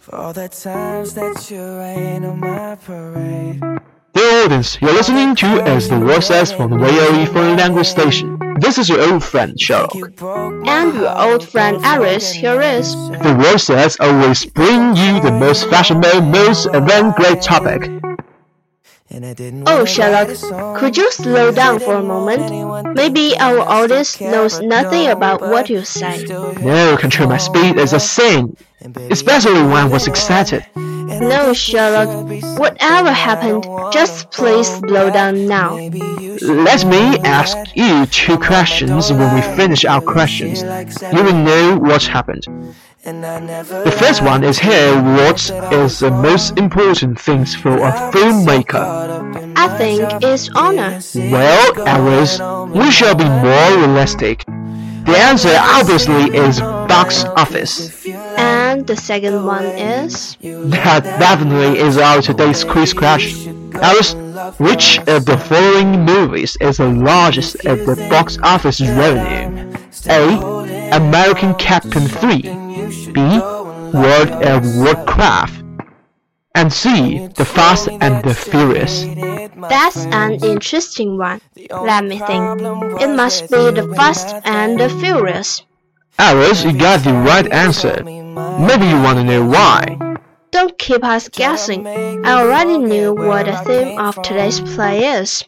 For all the times that you rain on my parade. Dear audience, you're listening to As the World Says from the VOE Foreign Language Station. This is your old friend Sherlock. And your old friend Aris here is. The World Says always bring you the most fashionable, most avant-garde topic. And I didn't Oh, Sherlock, write a song. could you slow down for a moment? Maybe our audience knows nothing about what you say. No, control my speed is a sin, especially when I was excited. No, Sherlock, whatever happened, just please slow down now. Let me ask you two questions when we finish our questions. You will know what happened. And I never The first one is here what is the most important things for a filmmaker? I think it's honor. Well, Alice, we shall be more realistic. The answer obviously is box office. And the second one is. That definitely is our today's quiz question. Alice, which of the following movies is the largest at the box office revenue? A. American Captain 3 B. World of Warcraft and C. The Fast and the Furious. That's an interesting one. Let me think. It must be the Fast and the Furious. Alice, you got the right answer. Maybe you want to know why. Don't keep us guessing. I already knew what the theme of today's play is.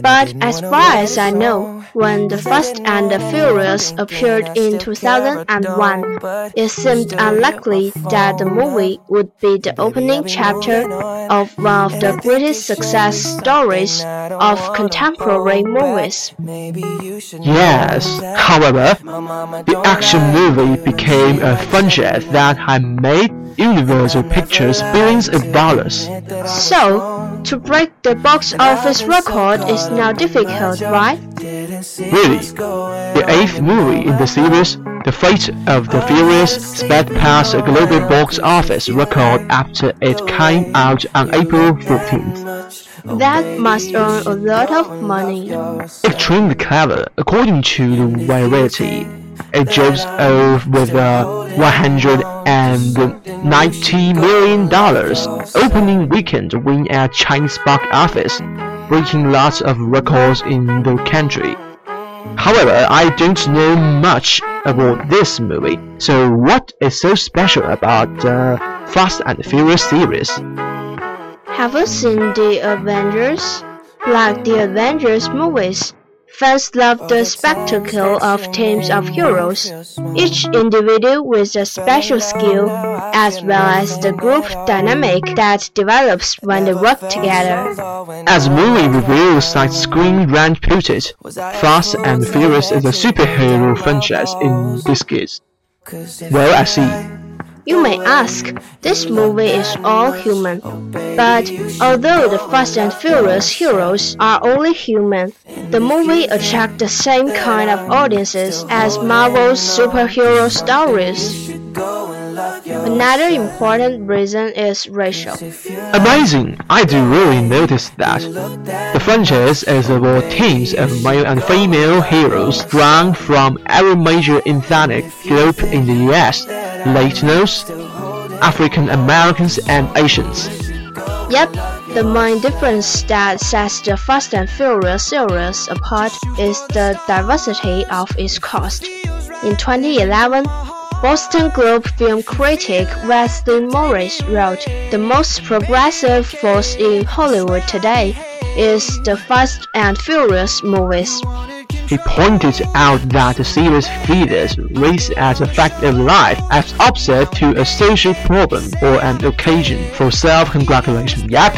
But as far as I know, when The Fast and the Furious appeared in 2001, it seemed unlikely that the movie would be the opening chapter of one of the greatest success stories of contemporary movies. Maybe you should Yes, however, the action movie became a franchise that had made Universal Pictures billions of dollars. So, to break the box office record is now difficult, right? Really, the eighth movie in the series, The Fate of the Furious, sped past a global box office record after it came out on April 14th. That must earn a lot of money. Extremely clever, according to the Variety. It jumps off with a 190 million dollars opening weekend win at Chinese box office, breaking lots of records in the country. However, I don't know much about this movie, so what is so special about the Fast and Furious series? Have you seen the Avengers? Like the Avengers movies, fans love the spectacle of teams of heroes, each individual with a special skill, as well as the group dynamic that develops when they work together. As movie review site Screen Rant put it, Fast and Furious is a superhero franchise in biscuits. Well, I see. You may ask, this movie is all human. But although the Fast and Furious heroes are only human, the movie attracts the same kind of audiences as Marvel's superhero stories. Another important reason is racial. Amazing! I do really notice that. The franchise is about teams of male and female heroes drawn from every major ethnic group in the US, Latinos, African Americans, and Asians. Yep, the main difference that sets the Fast and Furious series apart is the diversity of its cast. In 2011, Boston Globe film critic Wesley Morris wrote, The most progressive force in Hollywood today is the Fast and Furious movies. He pointed out that the series features race as a fact of life as opposite to a social problem or an occasion for self-congratulation. Yep,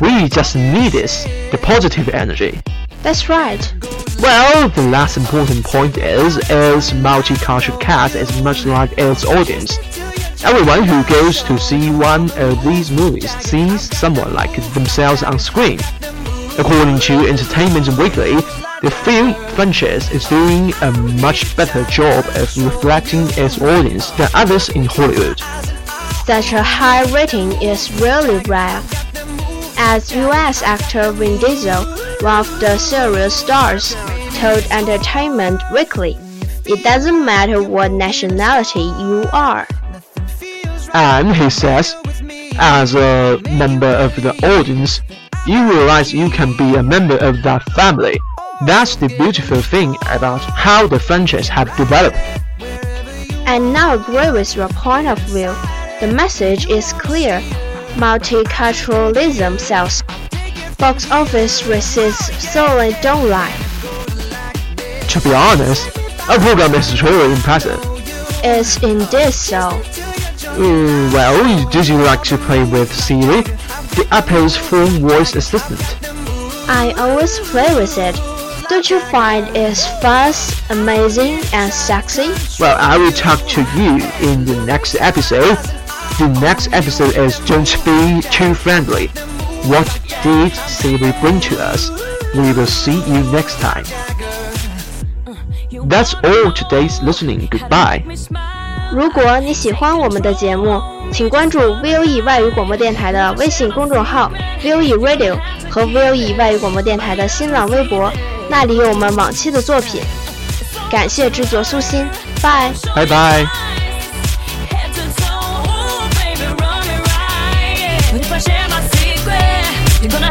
we just need this, the positive energy. That's right. Well, the last important point is its multicultural cast is much like its audience. Everyone who goes to see one of these movies sees someone like themselves on screen. According to Entertainment Weekly, the film franchise is doing a much better job of reflecting its audience than others in Hollywood. Such a high rating is really rare. As US actor Vin Diesel, one of the series stars, told Entertainment Weekly, it doesn't matter what nationality you are. And he says, as a member of the audience, you realize you can be a member of that family. That's the beautiful thing about how the franchise have developed. I now agree with your point of view. The message is clear. Multiculturalism sells. Box office receipts certainly don't lie. To be honest, our program is truly impressive. It's indeed so. Mm, well, did you like to play with Siri, the Apple's phone voice assistant? I always play with it Don't you find it fast, amazing, and sexy? Well, I will talk to you in the next episode. The next episode is Don't Be Too Friendly. What did Siri bring to us? We will see you next time. That's all today's listening. Goodbye. 如果你喜欢我们的节目，请关注 VOE 外语广播电台的微信公众号 VOE Radio 和 VOE 外语广播电台的新浪微博， 那里有我们往期的作品。感谢制作苏欣，拜拜。拜。Gonna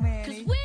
Cause we-